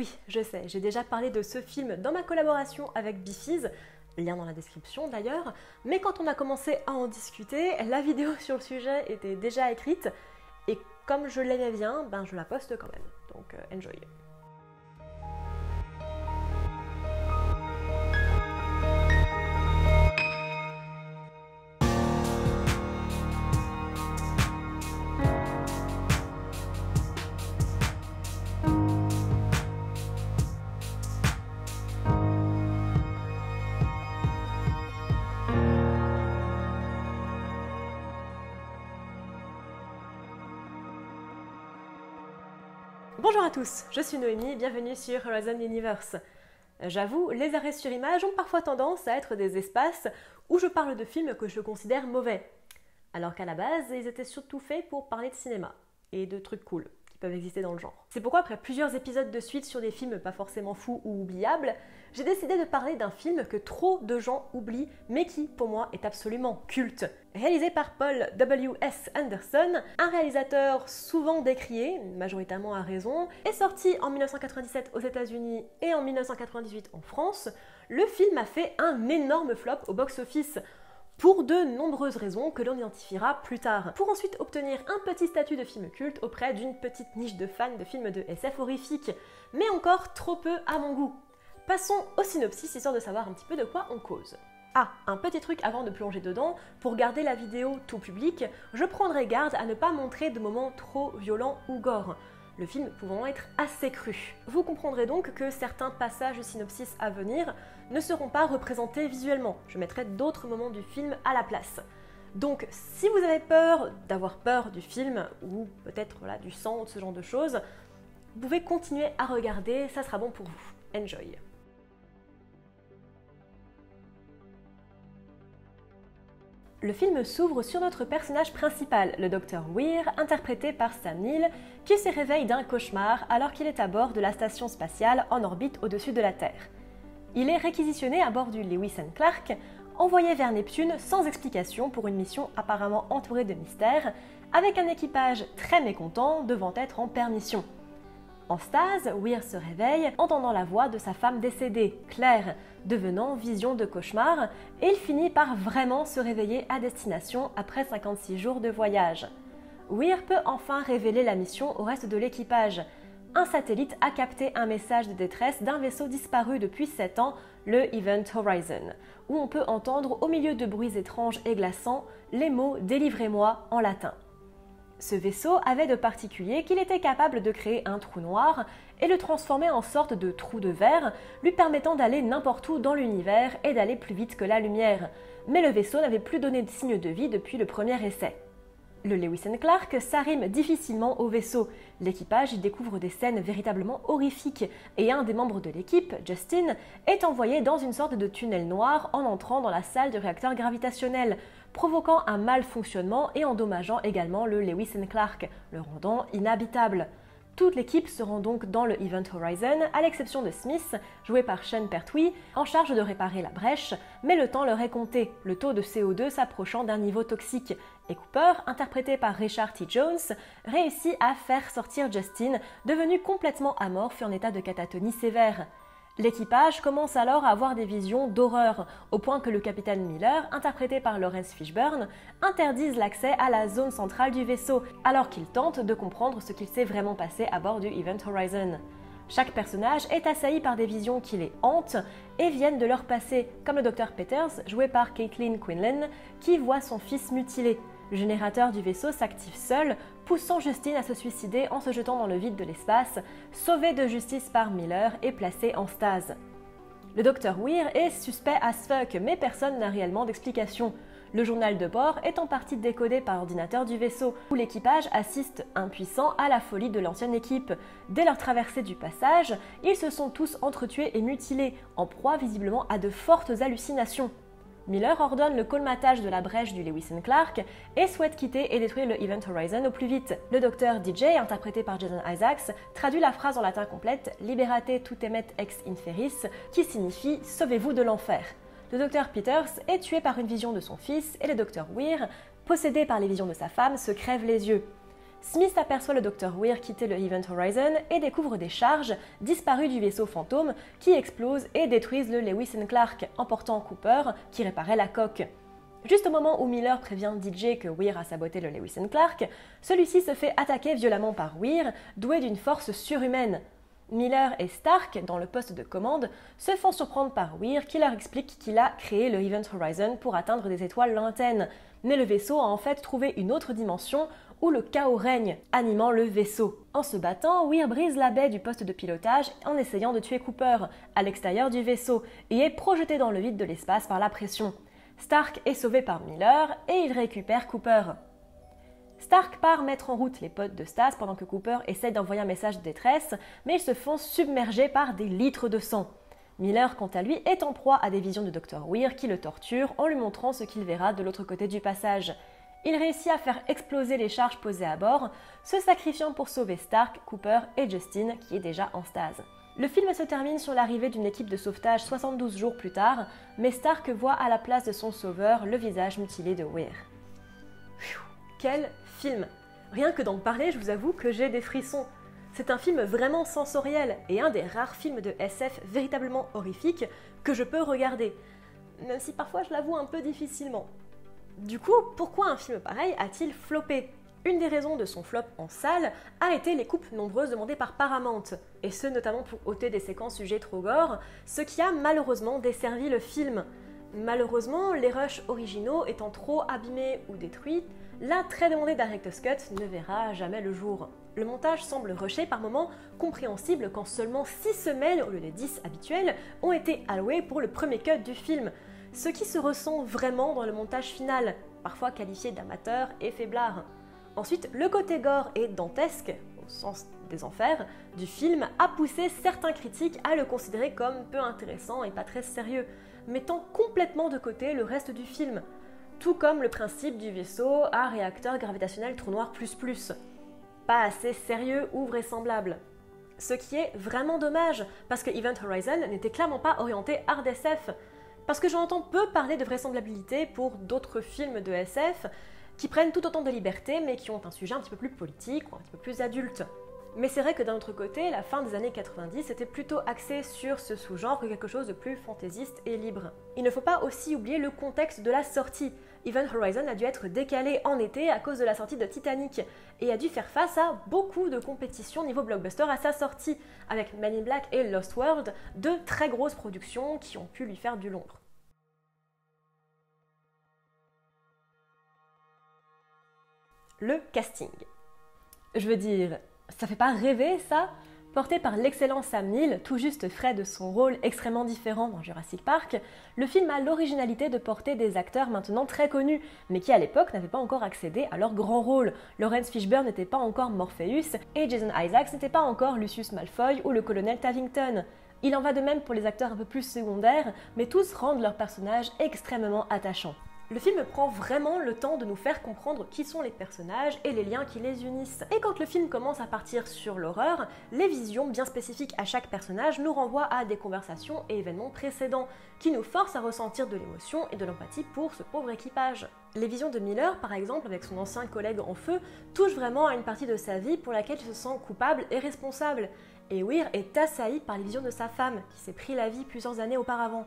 Oui, je sais, j'ai déjà parlé de ce film dans ma collaboration avec Bifiz, lien dans la description d'ailleurs, mais quand on a commencé à en discuter, la vidéo sur le sujet était déjà écrite, et comme je l'aimais bien, ben je la poste quand même. Donc euh, enjoy. Bonjour à tous, je suis Noémie, bienvenue sur Horizon Universe. J'avoue, les arrêts sur image ont parfois tendance à être des espaces où je parle de films que je considère mauvais, alors qu'à la base, ils étaient surtout faits pour parler de cinéma et de trucs cool exister dans le genre. C'est pourquoi après plusieurs épisodes de suite sur des films pas forcément fous ou oubliables, j'ai décidé de parler d'un film que trop de gens oublient, mais qui pour moi est absolument culte. Réalisé par Paul W.S. Anderson, un réalisateur souvent décrié, majoritairement à raison, est sorti en 1997 aux États-Unis et en 1998 en France, le film a fait un énorme flop au box-office pour de nombreuses raisons que l'on identifiera plus tard, pour ensuite obtenir un petit statut de film culte auprès d'une petite niche de fans de films de SF horrifiques, mais encore trop peu à mon goût. Passons au synopsis histoire de savoir un petit peu de quoi on cause. Ah, un petit truc avant de plonger dedans, pour garder la vidéo tout public, je prendrai garde à ne pas montrer de moments trop violents ou gore le film pouvant être assez cru. Vous comprendrez donc que certains passages synopsis à venir ne seront pas représentés visuellement. Je mettrai d'autres moments du film à la place. Donc si vous avez peur d'avoir peur du film, ou peut-être voilà, du sang ou ce genre de choses, vous pouvez continuer à regarder, ça sera bon pour vous. Enjoy Le film s'ouvre sur notre personnage principal, le docteur Weir, interprété par Sam Neill, qui se réveille d'un cauchemar alors qu'il est à bord de la station spatiale en orbite au-dessus de la Terre. Il est réquisitionné à bord du Lewis Clark, envoyé vers Neptune sans explication pour une mission apparemment entourée de mystères, avec un équipage très mécontent devant être en permission. En stase, Weir se réveille, entendant la voix de sa femme décédée, Claire, devenant vision de cauchemar, et il finit par vraiment se réveiller à destination après 56 jours de voyage. Weir peut enfin révéler la mission au reste de l'équipage. Un satellite a capté un message de détresse d'un vaisseau disparu depuis 7 ans, le Event Horizon, où on peut entendre au milieu de bruits étranges et glaçants les mots Délivrez-moi en latin. Ce vaisseau avait de particulier qu'il était capable de créer un trou noir et le transformer en sorte de trou de verre, lui permettant d'aller n'importe où dans l'univers et d'aller plus vite que la lumière. Mais le vaisseau n'avait plus donné de signe de vie depuis le premier essai. Le Lewis Clark s'arrime difficilement au vaisseau. L'équipage découvre des scènes véritablement horrifiques et un des membres de l'équipe, Justin, est envoyé dans une sorte de tunnel noir en entrant dans la salle du réacteur gravitationnel, provoquant un malfonctionnement et endommageant également le Lewis Clark, le rendant inhabitable. Toute l'équipe se rend donc dans le Event Horizon, à l'exception de Smith, joué par Sean Pertwee, en charge de réparer la brèche, mais le temps leur est compté, le taux de CO2 s'approchant d'un niveau toxique, et Cooper, interprété par Richard T. Jones, réussit à faire sortir Justin, devenu complètement amorphe en état de catatonie sévère. L'équipage commence alors à avoir des visions d'horreur, au point que le capitaine Miller, interprété par Lawrence Fishburne, interdise l'accès à la zone centrale du vaisseau, alors qu'il tente de comprendre ce qu'il s'est vraiment passé à bord du Event Horizon. Chaque personnage est assailli par des visions qui les hantent et viennent de leur passé, comme le docteur Peters, joué par Caitlin Quinlan, qui voit son fils mutilé. Le générateur du vaisseau s'active seul, poussant Justine à se suicider en se jetant dans le vide de l'espace, sauvé de justice par Miller et placé en stase. Le docteur Weir est suspect as fuck, mais personne n'a réellement d'explication. Le journal de bord est en partie décodé par l'ordinateur du vaisseau, où l'équipage assiste impuissant à la folie de l'ancienne équipe. Dès leur traversée du passage, ils se sont tous entretués et mutilés, en proie visiblement à de fortes hallucinations. Miller ordonne le colmatage de la brèche du Lewis Clark et souhaite quitter et détruire le Event Horizon au plus vite. Le docteur DJ, interprété par Jason Isaacs, traduit la phrase en latin complète Liberate tutemet ex inferis, qui signifie Sauvez-vous de l'enfer. Le docteur Peters est tué par une vision de son fils et le docteur Weir, possédé par les visions de sa femme, se crève les yeux. Smith aperçoit le Dr Weir quitter le Event Horizon et découvre des charges disparues du vaisseau fantôme qui explosent et détruisent le Lewis Clark, emportant Cooper qui réparait la coque. Juste au moment où Miller prévient DJ que Weir a saboté le Lewis Clark, celui-ci se fait attaquer violemment par Weir, doué d'une force surhumaine. Miller et Stark, dans le poste de commande, se font surprendre par Weir qui leur explique qu'il a créé le Event Horizon pour atteindre des étoiles lointaines. Mais le vaisseau a en fait trouvé une autre dimension où le chaos règne, animant le vaisseau. En se battant, Weir brise la baie du poste de pilotage en essayant de tuer Cooper, à l'extérieur du vaisseau, et est projeté dans le vide de l'espace par la pression. Stark est sauvé par Miller et il récupère Cooper. Stark part mettre en route les potes de Stas pendant que Cooper essaie d'envoyer un message de détresse, mais ils se font submerger par des litres de sang. Miller, quant à lui, est en proie à des visions de Dr. Weir qui le torture en lui montrant ce qu'il verra de l'autre côté du passage. Il réussit à faire exploser les charges posées à bord, se sacrifiant pour sauver Stark, Cooper et Justin, qui est déjà en stase. Le film se termine sur l'arrivée d'une équipe de sauvetage 72 jours plus tard, mais Stark voit à la place de son sauveur le visage mutilé de Weir. Quel film Rien que d'en parler, je vous avoue que j'ai des frissons. C'est un film vraiment sensoriel et un des rares films de SF véritablement horrifiques que je peux regarder, même si parfois je l'avoue un peu difficilement. Du coup, pourquoi un film pareil a-t-il floppé? Une des raisons de son flop en salle a été les coupes nombreuses demandées par Paramount, et ce notamment pour ôter des séquences sujets trop gore, ce qui a malheureusement desservi le film. Malheureusement, les rushs originaux étant trop abîmés ou détruits, la très demandée Director's Cut ne verra jamais le jour. Le montage semble rushé par moments compréhensible quand seulement 6 semaines au lieu des 10 habituelles ont été allouées pour le premier cut du film, ce qui se ressent vraiment dans le montage final, parfois qualifié d'amateur et faiblard. Ensuite, le côté gore et dantesque, au sens des enfers, du film a poussé certains critiques à le considérer comme peu intéressant et pas très sérieux, mettant complètement de côté le reste du film, tout comme le principe du vaisseau à réacteur gravitationnel trou noir. Pas assez sérieux ou vraisemblable. Ce qui est vraiment dommage, parce que Event Horizon n'était clairement pas orienté hard. Parce que j'entends peu parler de vraisemblabilité pour d'autres films de SF, qui prennent tout autant de liberté, mais qui ont un sujet un petit peu plus politique ou un petit peu plus adulte. Mais c'est vrai que d'un autre côté, la fin des années 90 était plutôt axée sur ce sous-genre que quelque chose de plus fantaisiste et libre. Il ne faut pas aussi oublier le contexte de la sortie. Event Horizon a dû être décalé en été à cause de la sortie de Titanic et a dû faire face à beaucoup de compétitions niveau blockbuster à sa sortie, avec Men in Black et Lost World, deux très grosses productions qui ont pu lui faire du l'ombre. Le casting. Je veux dire, ça fait pas rêver ça? Porté par l'excellent Sam Neill, tout juste frais de son rôle extrêmement différent dans Jurassic Park, le film a l'originalité de porter des acteurs maintenant très connus, mais qui à l'époque n'avaient pas encore accédé à leur grand rôle. Lawrence Fishburne n'était pas encore Morpheus, et Jason Isaacs n'était pas encore Lucius Malfoy ou le colonel Tavington. Il en va de même pour les acteurs un peu plus secondaires, mais tous rendent leurs personnages extrêmement attachants. Le film prend vraiment le temps de nous faire comprendre qui sont les personnages et les liens qui les unissent. Et quand le film commence à partir sur l'horreur, les visions bien spécifiques à chaque personnage nous renvoient à des conversations et événements précédents, qui nous forcent à ressentir de l'émotion et de l'empathie pour ce pauvre équipage. Les visions de Miller, par exemple, avec son ancien collègue en feu, touchent vraiment à une partie de sa vie pour laquelle il se sent coupable et responsable. Et Weir est assailli par les visions de sa femme, qui s'est pris la vie plusieurs années auparavant.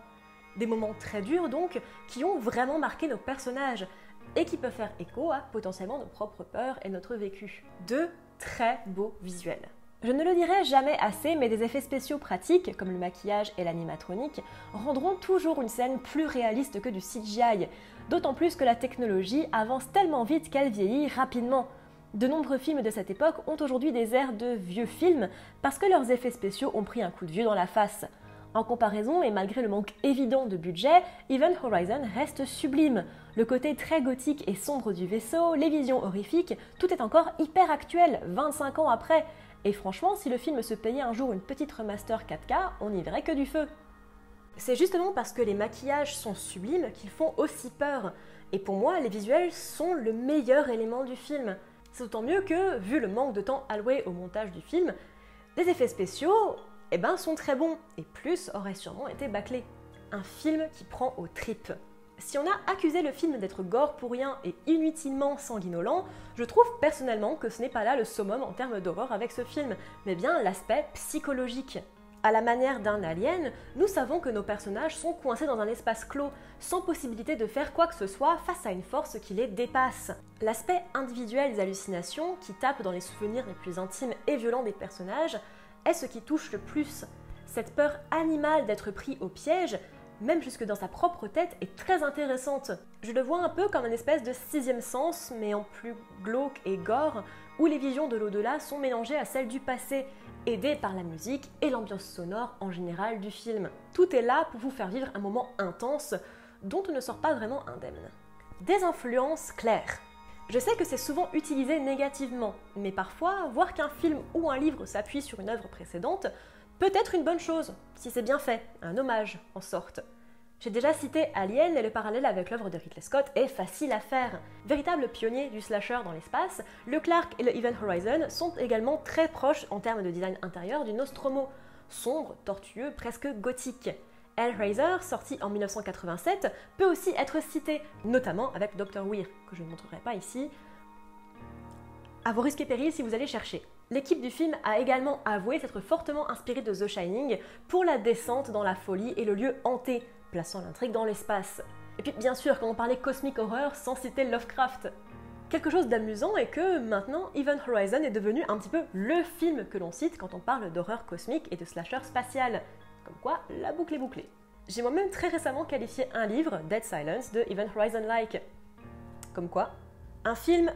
Des moments très durs donc, qui ont vraiment marqué nos personnages et qui peuvent faire écho à potentiellement nos propres peurs et notre vécu. Deux très beaux visuels. Je ne le dirai jamais assez, mais des effets spéciaux pratiques, comme le maquillage et l'animatronique, rendront toujours une scène plus réaliste que du CGI, d'autant plus que la technologie avance tellement vite qu'elle vieillit rapidement. De nombreux films de cette époque ont aujourd'hui des airs de vieux films parce que leurs effets spéciaux ont pris un coup de vieux dans la face. En comparaison, et malgré le manque évident de budget, Event Horizon reste sublime. Le côté très gothique et sombre du vaisseau, les visions horrifiques, tout est encore hyper actuel, 25 ans après. Et franchement, si le film se payait un jour une petite remaster 4K, on n'y verrait que du feu. C'est justement parce que les maquillages sont sublimes qu'ils font aussi peur. Et pour moi, les visuels sont le meilleur élément du film. C'est d'autant mieux que, vu le manque de temps alloué au montage du film, les effets spéciaux, eh ben, sont très bons, et plus aurait sûrement été bâclé. Un film qui prend aux tripes. Si on a accusé le film d'être gore pour rien et inutilement sanguinolent, je trouve personnellement que ce n'est pas là le summum en termes d'horreur avec ce film, mais bien l'aspect psychologique. À la manière d'un alien, nous savons que nos personnages sont coincés dans un espace clos, sans possibilité de faire quoi que ce soit face à une force qui les dépasse. L'aspect individuel des hallucinations, qui tape dans les souvenirs les plus intimes et violents des personnages, est ce qui touche le plus. Cette peur animale d'être pris au piège, même jusque dans sa propre tête, est très intéressante. Je le vois un peu comme une espèce de sixième sens, mais en plus glauque et gore, où les visions de l'au-delà sont mélangées à celles du passé, aidé par la musique et l'ambiance sonore en général du film. Tout est là pour vous faire vivre un moment intense dont on ne sort pas vraiment indemne. Des influences claires. Je sais que c'est souvent utilisé négativement, mais parfois, voir qu'un film ou un livre s'appuie sur une œuvre précédente peut être une bonne chose, si c'est bien fait, un hommage en sorte. J'ai déjà cité Alien et le parallèle avec l'œuvre de Ridley Scott est facile à faire. Véritable pionnier du slasher dans l'espace, le Clark et le Event Horizon sont également très proches en termes de design intérieur du Nostromo, sombre, tortueux, presque gothique. Hellraiser, sorti en 1987, peut aussi être cité, notamment avec Dr. Weir, que je ne montrerai pas ici, à vos risques et périls si vous allez chercher. L'équipe du film a également avoué s'être fortement inspirée de The Shining pour la descente dans la folie et le lieu hanté, plaçant l'intrigue dans l'espace. Et puis bien sûr, quand on parlait cosmic horror sans citer Lovecraft. Quelque chose d'amusant est que maintenant, Event Horizon est devenu un petit peu le film que l'on cite quand on parle d'horreur cosmique et de slasher spatial. Comme quoi, la boucle est bouclée. J'ai moi-même très récemment qualifié un livre, Dead Silence, de Event Horizon-like. Comme quoi, un film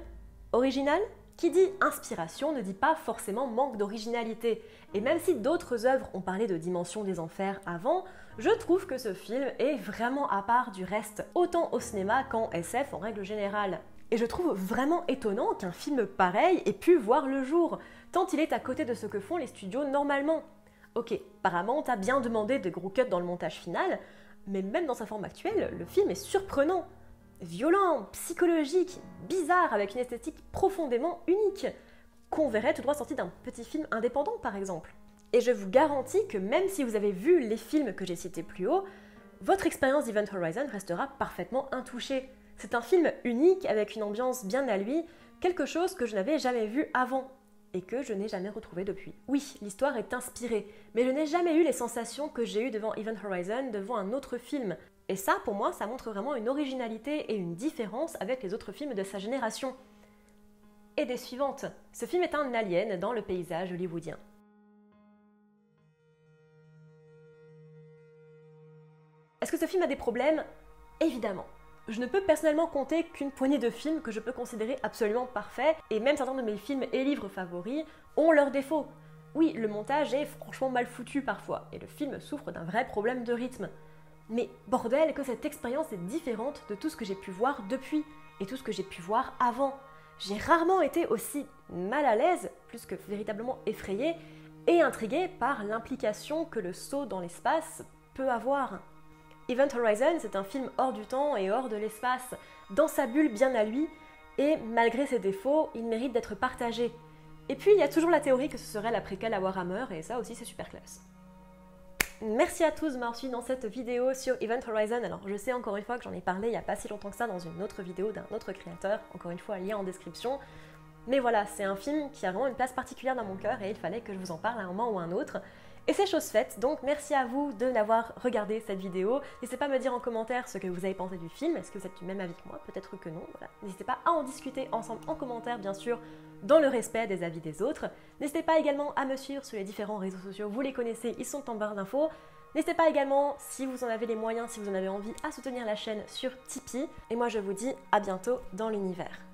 original qui dit inspiration ne dit pas forcément manque d'originalité. Et même si d'autres œuvres ont parlé de dimension des enfers avant, je trouve que ce film est vraiment à part du reste, autant au cinéma qu'en SF en règle générale. Et je trouve vraiment étonnant qu'un film pareil ait pu voir le jour, tant il est à côté de ce que font les studios normalement. Ok, Paramount a bien demandé des gros cuts dans le montage final, mais même dans sa forme actuelle, le film est surprenant violent, psychologique, bizarre, avec une esthétique profondément unique, qu'on verrait tout droit sorti d'un petit film indépendant par exemple. Et je vous garantis que même si vous avez vu les films que j'ai cités plus haut, votre expérience d'Event Horizon restera parfaitement intouchée. C'est un film unique avec une ambiance bien à lui, quelque chose que je n'avais jamais vu avant et que je n'ai jamais retrouvé depuis. Oui, l'histoire est inspirée, mais je n'ai jamais eu les sensations que j'ai eues devant Event Horizon devant un autre film. Et ça, pour moi, ça montre vraiment une originalité et une différence avec les autres films de sa génération. Et des suivantes. Ce film est un alien dans le paysage hollywoodien. Est-ce que ce film a des problèmes? Évidemment. Je ne peux personnellement compter qu'une poignée de films que je peux considérer absolument parfaits, et même certains de mes films et livres favoris ont leurs défauts. Oui, le montage est franchement mal foutu parfois, et le film souffre d'un vrai problème de rythme. Mais bordel, que cette expérience est différente de tout ce que j'ai pu voir depuis et tout ce que j'ai pu voir avant. J'ai rarement été aussi mal à l'aise, plus que véritablement effrayée, et intriguée par l'implication que le saut dans l'espace peut avoir. Event Horizon, c'est un film hors du temps et hors de l'espace, dans sa bulle bien à lui, et malgré ses défauts, il mérite d'être partagé. Et puis il y a toujours la théorie que ce serait la préquelle à Warhammer, et ça aussi c'est super classe. Merci à tous de m'avoir suivi dans cette vidéo sur Event Horizon. Alors je sais encore une fois que j'en ai parlé il n'y a pas si longtemps que ça dans une autre vidéo d'un autre créateur, encore une fois lien en description. Mais voilà, c'est un film qui a vraiment une place particulière dans mon cœur et il fallait que je vous en parle à un moment ou à un autre. Et c'est chose faite, donc merci à vous de l'avoir regardé cette vidéo. N'hésitez pas à me dire en commentaire ce que vous avez pensé du film, est-ce que vous êtes du même avis que moi? Peut-être que non. N'hésitez pas à en discuter ensemble en commentaire, bien sûr, dans le respect des avis des autres. N'hésitez pas également à me suivre sur les différents réseaux sociaux, vous les connaissez, ils sont en barre d'infos. N'hésitez pas également, si vous en avez les moyens, si vous en avez envie, à soutenir la chaîne sur Tipeee. Et moi je vous dis à bientôt dans l'univers.